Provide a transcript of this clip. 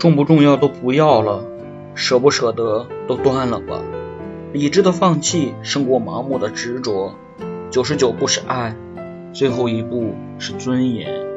重不重要都不要了舍不舍得都断了吧。理智的放弃胜过盲目的执着九十九步是爱最后一步是尊严。